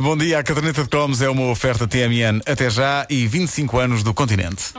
Bom dia, a caderneta de cromos é uma oferta TMN até já e 25 anos do continente.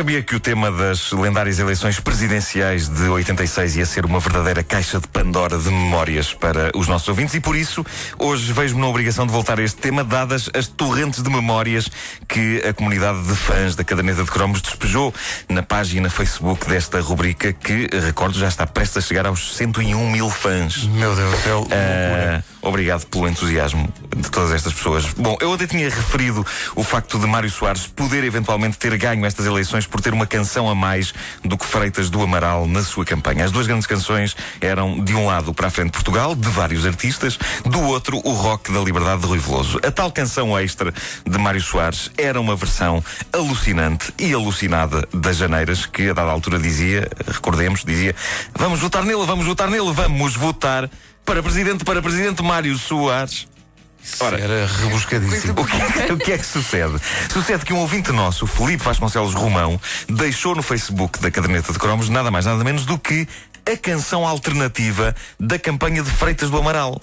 Sabia que o tema das lendárias eleições presidenciais de 86 ia ser uma verdadeira caixa de Pandora de memórias para os nossos ouvintes e por isso hoje vejo-me na obrigação de voltar a este tema, dadas as torrentes de memórias que a comunidade de fãs da caderneta de cromos despejou na página Facebook desta rubrica que, recordo, já está prestes a chegar aos 101 mil fãs. Meu Deus céu. Ah, obrigado pelo entusiasmo de todas estas pessoas. Bom, eu até tinha referido o facto de Mário Soares poder eventualmente ter ganho estas eleições por ter uma canção a mais do que Freitas do Amaral na sua campanha. As duas grandes canções eram, de um lado, Para a Frente Portugal, de vários artistas, do outro, o Rock da Liberdade de Rui Veloso. A tal canção extra de Mário Soares era uma versão alucinante e alucinada das Janeiras, que a dada altura dizia, recordemos, dizia: Vamos votar nele, vamos votar nele, vamos votar para presidente, para presidente Mário Soares. Ora, Era rebuscadíssimo. o que, é- o que é que sucede? Sucede que um ouvinte nosso, Felipe Vasconcelos Romão, deixou no Facebook da caderneta de cromos nada mais nada menos do que a canção alternativa da campanha de Freitas do Amaral.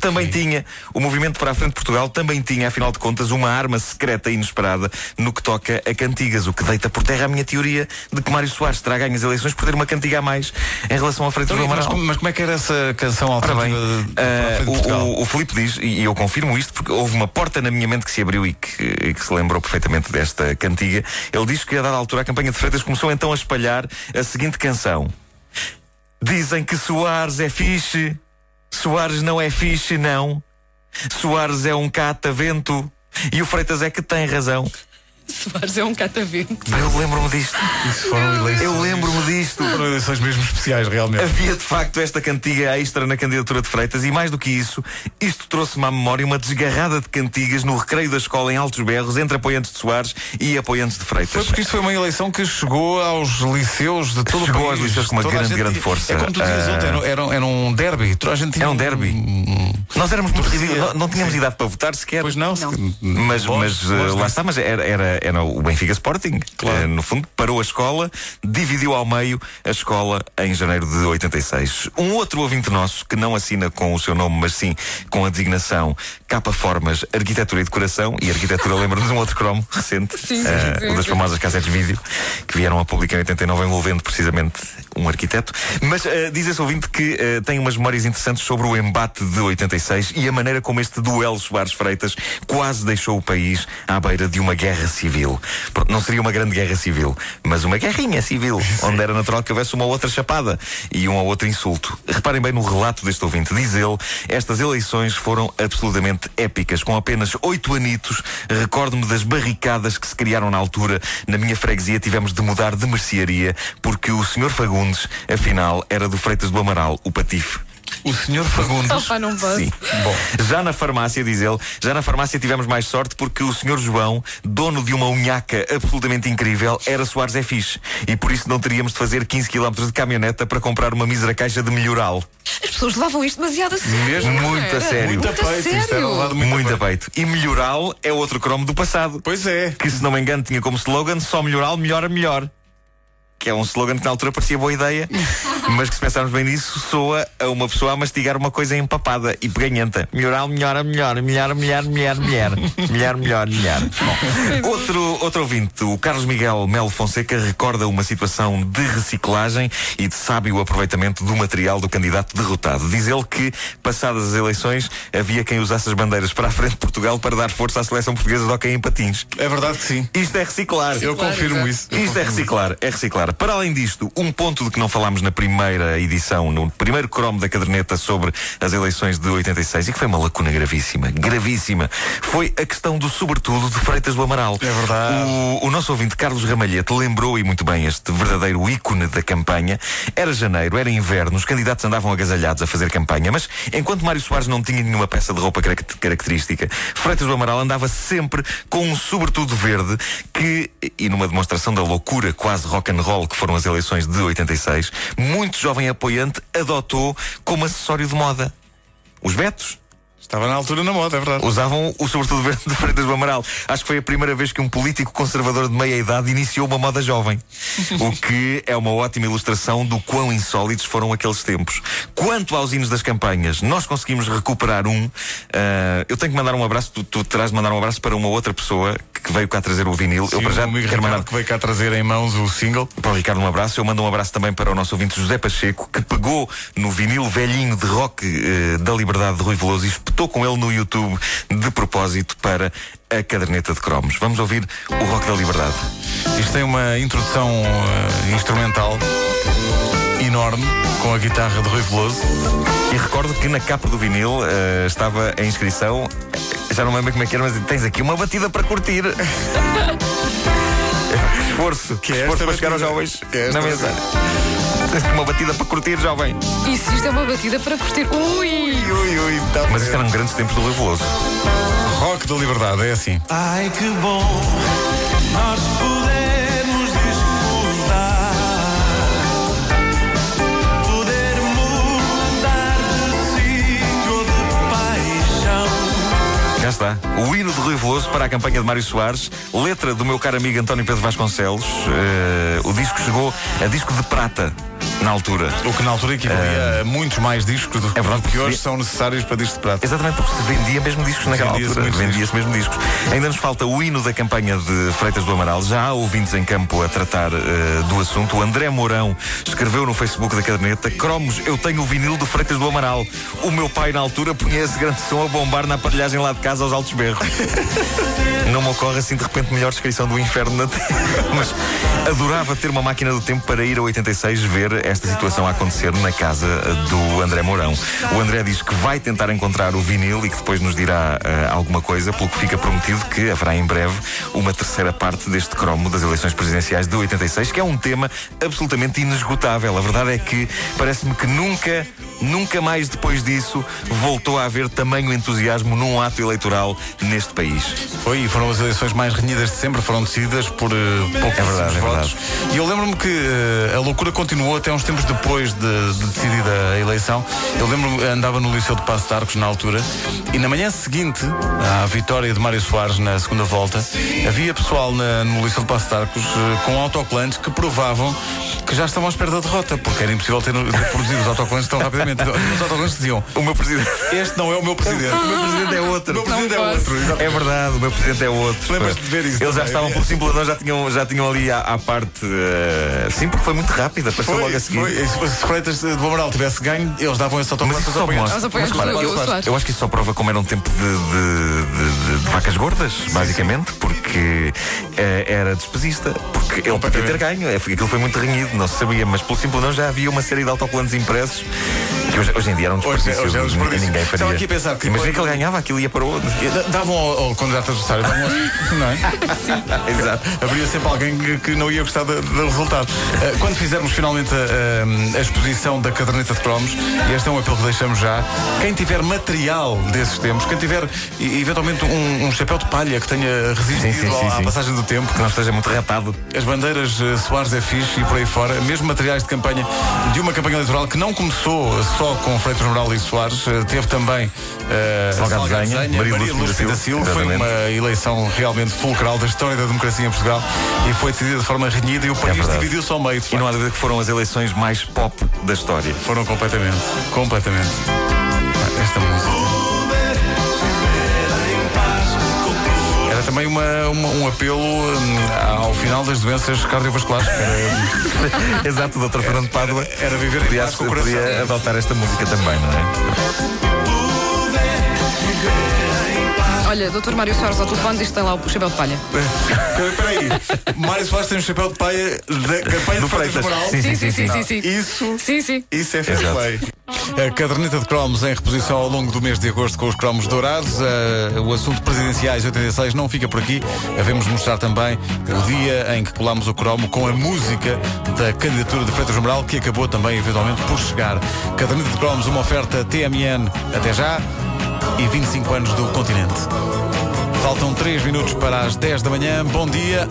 Também tinha, o Movimento para a Frente de Portugal também tinha, afinal de contas, uma arma secreta e inesperada no que toca a cantigas, o que deita por terra a minha teoria de que Mário Soares terá ganho as eleições por ter uma cantiga a mais em relação Freitas do Então, Amaral. mas, como, mas como é que era essa canção Ora bem, alternativa de- para a eh, frente o, o, o Filipe diz, e eu confirmo isto, porque houve uma porta na minha mente que se abriu e que, e que se lembrou perfeitamente desta cantiga. Ele diz que a dada altura a campanha de Freitas começou então a espalhar a seguinte canção: Dizem que Soares é fixe, Soares não é fixe, não. Soares é um catavento. E o Freitas é que tem razão. Soares é um catavento. Eu lembro-me disto. Isso foram eleições, Eu lembro-me disto. foram eleições mesmo especiais, realmente. Havia de facto esta cantiga extra na candidatura de Freitas e mais do que isso, isto trouxe-me à memória uma desgarrada de cantigas no recreio da escola em Altos Berros entre apoiantes de Soares e apoiantes de Foi Freitas. porque isto foi uma eleição que chegou aos liceus de todo Chegou o aos país. liceus com uma Toda grande, gente grande força. É como tu dizias Ah. ontem, era, era, era um derby. Toda a gente tinha Era um derby. Nós éramos muito ridículos, não, não tínhamos idade para votar sequer. Pois não? Não. Mas, Bom, mas uh, bom. lá está, mas era, era, era o Benfica Sporting. Claro. Uh, no fundo, parou a escola, dividiu ao meio a escola em janeiro de 86. Um outro ouvinte nosso, que não assina com o seu nome, mas sim com a designação Capa Formas Arquitetura e Decoração, e arquitetura lembra-nos de um outro cromo recente, Sim, sim, uh, sim, das famosas cassetes vídeo, que vieram a público em 89, envolvendo precisamente um arquiteto. Mas uh, diz esse ouvinte que uh, tem umas memórias interessantes sobre o embate de 86 e a maneira como este duelo Soares Freitas quase deixou o país à beira de uma guerra civil. Não seria uma grande guerra civil, mas uma guerrinha civil, onde era natural que houvesse uma outra chapada e um ou outro insulto. Reparem bem no relato deste ouvinte. Diz ele, estas eleições foram absolutamente épicas. Com apenas oito anitos, recordo-me das barricadas que se criaram na altura. Na minha freguesia tivemos de mudar de mercearia porque o Sr. Fagundes, afinal, era do Freitas do Amaral, o patife. O senhor Fagundes. Opa, não posso. Sim. Bom, já na farmácia, diz ele, já na farmácia tivemos mais sorte porque o Sr. João, dono de uma unhaca absolutamente incrível, era Soares é fixe. E por isso não teríamos de fazer 15 km de caminhoneta para comprar uma mísera caixa de melhoral. As pessoas levavam isto demasiado a sério. Mesmo? Muito a sério. Muito a peito. Isto era levado muito, Muito a a peito. E melhoral é outro cromo do passado. Pois é. Que, se não me engano, tinha como slogan só melhoral, melhora, melhor. Que é um slogan que na altura parecia boa ideia, mas que se pensarmos bem nisso, soa a uma pessoa a mastigar uma coisa empapada e peganhenta. Melhoral, melhora, melhor, melhor, melhor, melhor, melhor, melhor, melhor, melhor. Bom, outro, outro ouvinte, o Carlos Miguel Melo Fonseca, recorda uma situação de reciclagem e de sábio aproveitamento do material do candidato derrotado. Diz ele que, passadas as eleições, havia quem usasse as bandeiras para a frente de Portugal para dar força à seleção portuguesa de hockey em patins. É verdade que sim. Isto é reciclar. Eu Claro, confirmo isso. Eu Isto é reciclar, é reciclar. Para além disto, um ponto de que não falámos na primeira edição, no primeiro cromo da caderneta sobre as eleições de 86, e que foi uma lacuna gravíssima, gravíssima, foi a questão do sobretudo de Freitas do Amaral. É verdade. O, o nosso ouvinte Carlos Ramalhete lembrou, e muito bem, este verdadeiro ícone da campanha. Era janeiro, era inverno, os candidatos andavam agasalhados a fazer campanha, mas enquanto Mário Soares não tinha nenhuma peça de roupa característica, Freitas do Amaral andava sempre com um sobretudo verde que, e numa demonstração da loucura quase rock and roll que foram as eleições de 86, muito jovem apoiante adotou como acessório de moda. Os Betos Estava na altura na moda, é verdade. Usavam o sobretudo verde de Freitas do Amaral. Acho que foi a primeira vez que um político conservador de meia idade iniciou uma moda jovem. o que é uma ótima ilustração do quão insólitos foram aqueles tempos. Quanto aos hinos das campanhas, nós conseguimos recuperar um. Uh, eu tenho que mandar um abraço, tu, tu terás de mandar um abraço para uma outra pessoa que veio cá trazer o vinil. Sim, eu para já amigo quero mandar que veio cá trazer em mãos o single. Para o Ricardo um abraço. Eu mando um abraço também para o nosso ouvinte José Pacheco, que pegou no vinil velhinho de rock uh, da Liberdade de Rui Veloso e espetou com ele no YouTube de propósito para a caderneta de cromos. Vamos ouvir o Rock da Liberdade. Isto tem uma introdução uh, instrumental enorme com a guitarra de Rui Veloso. E recordo que na capa do vinil uh, estava a inscrição, já não lembro como é que era, mas tens aqui uma batida para curtir. esforço, que é esforço para chegar aos jovens é na mesa. Uma batida para curtir, jovem. E se isto é uma batida para curtir? Ui! Ui, ui, tá Mas isto eram grandes tempos do Veloso. Rock da Liberdade, é assim. Ai que bom nós podemos disputar. Poder mudar de sítio ou de paixão. Já está. O hino de Rui Veloso para a campanha de Mário Soares, letra do meu caro amigo António Pedro Vasconcelos. Uh, o disco chegou a disco de prata na altura. O que na altura equivalia uh, a muitos mais discos do é verdade, que hoje são necessários para discos de prata. Exatamente, porque se vendia mesmo discos naquela vendia altura. Vendia-se mesmo discos. Ainda nos falta o hino da campanha de Freitas do Amaral. Já há ouvintes em campo a tratar uh, do assunto. O André Mourão escreveu no Facebook da caderneta: Cromos, eu tenho o vinil do Freitas do Amaral. O meu pai, na altura, punha esse grande som a bombar na aparelhagem lá de casa aos altos berros. Não me ocorre assim de repente melhor descrição do inferno na Terra. Mas adorava ter uma máquina do tempo para ir a 86 ver esta situação a acontecer na casa do André Mourão. O André diz que vai tentar encontrar o vinil e que depois nos dirá uh, alguma coisa, pelo que fica prometido que haverá em breve uma terceira parte deste cromo das eleições presidenciais de 86, que é um tema absolutamente inesgotável. A verdade é que parece-me que nunca Nunca mais depois disso voltou a haver tamanho entusiasmo num ato eleitoral neste país. Foi, e foram as eleições mais renhidas de sempre, foram decididas por uh, poucos é verdade, é votos. É e eu lembro-me que uh, a loucura continuou até uns tempos depois de, de decidida a eleição. Eu lembro-me, andava no Liceu de Passo de Arcos na altura, e na manhã seguinte à vitória de Mário Soares na segunda volta, havia pessoal na, no Liceu de Passo de Arcos uh, com autocolantes que provavam que já estavam à espera da derrota, porque era impossível ter, produzido os autocolantes tão rapidamente. Os autocolantes diziam: O meu presidente. Este não é o meu presidente. O meu presidente é outro. O meu presidente é outro. Exatamente. É verdade, o meu presidente é outro. Lembras-te de ver isso? Eles já estavam por simulador, já tinham, já tinham ali à, à parte. Uh, sim, porque foi muito rápida, passou foi, logo a Foi. Se Freitas de Bomaral tivesse ganho, eles davam esse autocolante aos apoiantes. Mas, eu acho que isso só prova como era um tempo de, de, de, de vacas gordas, basicamente, porque uh, era despesista. Porque ele podia ter ganho. É, aquilo foi muito renhido, não se sabia, mas pelo simples não já havia uma série de autocolantes impressos que hoje, hoje em dia eram um desperdício. Hoje, hoje é um Ninguém faria. aqui a pensar que Imagina que ele ganhava, aquilo ia para onde? Davam ao, ao candidato adversário, davam não é? Sim. Exato. Haveria sempre alguém que, que não ia gostar do, do resultado. Uh, quando fizermos finalmente a, a, exposição da caderneta de cromos, e este é um apelo que deixamos já, quem tiver material desses tempos, quem tiver eventualmente um, um chapéu de palha que tenha resistido sim, sim, sim, à passagem do tempo, que não esteja muito retado. As bandeiras uh, Soares é fixe e por aí fora, mesmo materiais de campanha de uma campanha eleitoral que não começou só com Freitas Moral e Soares, uh, teve também uh, Salgado Zanha, Maria Lúcia da Silva. Foi uma eleição realmente fulcral da história da democracia em Portugal e foi decidida de forma renhida e o país é dividiu-se ao meio. E não há dúvida que foram as eleições mais pop da história. Foram completamente. Completamente. Esta música. Também uma, uma, um apelo um, ao final das doenças cardiovasculares. Era... Exato, Dr. Fernando Pádua era, viver paz com o coração. Podia adotar esta música também, não é? Olha, Dr. Mário Soares ao telefone diz que tem lá o chapéu de palha. Espera aí. Mário Soares tem um chapéu de paia da campanha Do de Freitas. Moral. Sim, Sim, sim, sim, sim, sim. Isso, Sim, sim. isso é fair play. A caderneta de cromos em reposição ao longo do mês de agosto com os cromos dourados. Uh, o assunto presidenciais 86 não fica por aqui. Havemos mostrar também o dia em que colámos o cromo com a música da candidatura de Freitas Moral, que acabou também eventualmente por chegar. Caderneta de cromos, uma oferta TMN até já e 25 anos do continente. Faltam 3 minutos para as 10 da manhã. Bom dia.